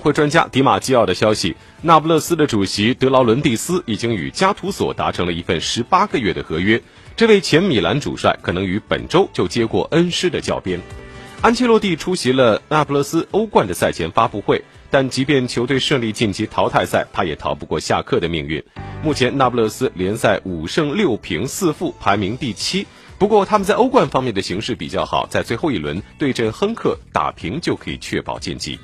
会专家迪马基奥的消息那不勒斯的主席德劳伦蒂斯已经与加图索达成了一份十八个月的合约这位前米兰主帅可能于本周就接过恩师的教鞭安切洛蒂出席了那不勒斯欧冠的赛前发布会但即便球队顺利晋级淘汰赛他也逃不过下课的命运。目前那不勒斯联赛五胜六平四负排名第七。不过他们在欧冠方面的形势比较好在最后一轮对阵亨克打平就可以确保晋级。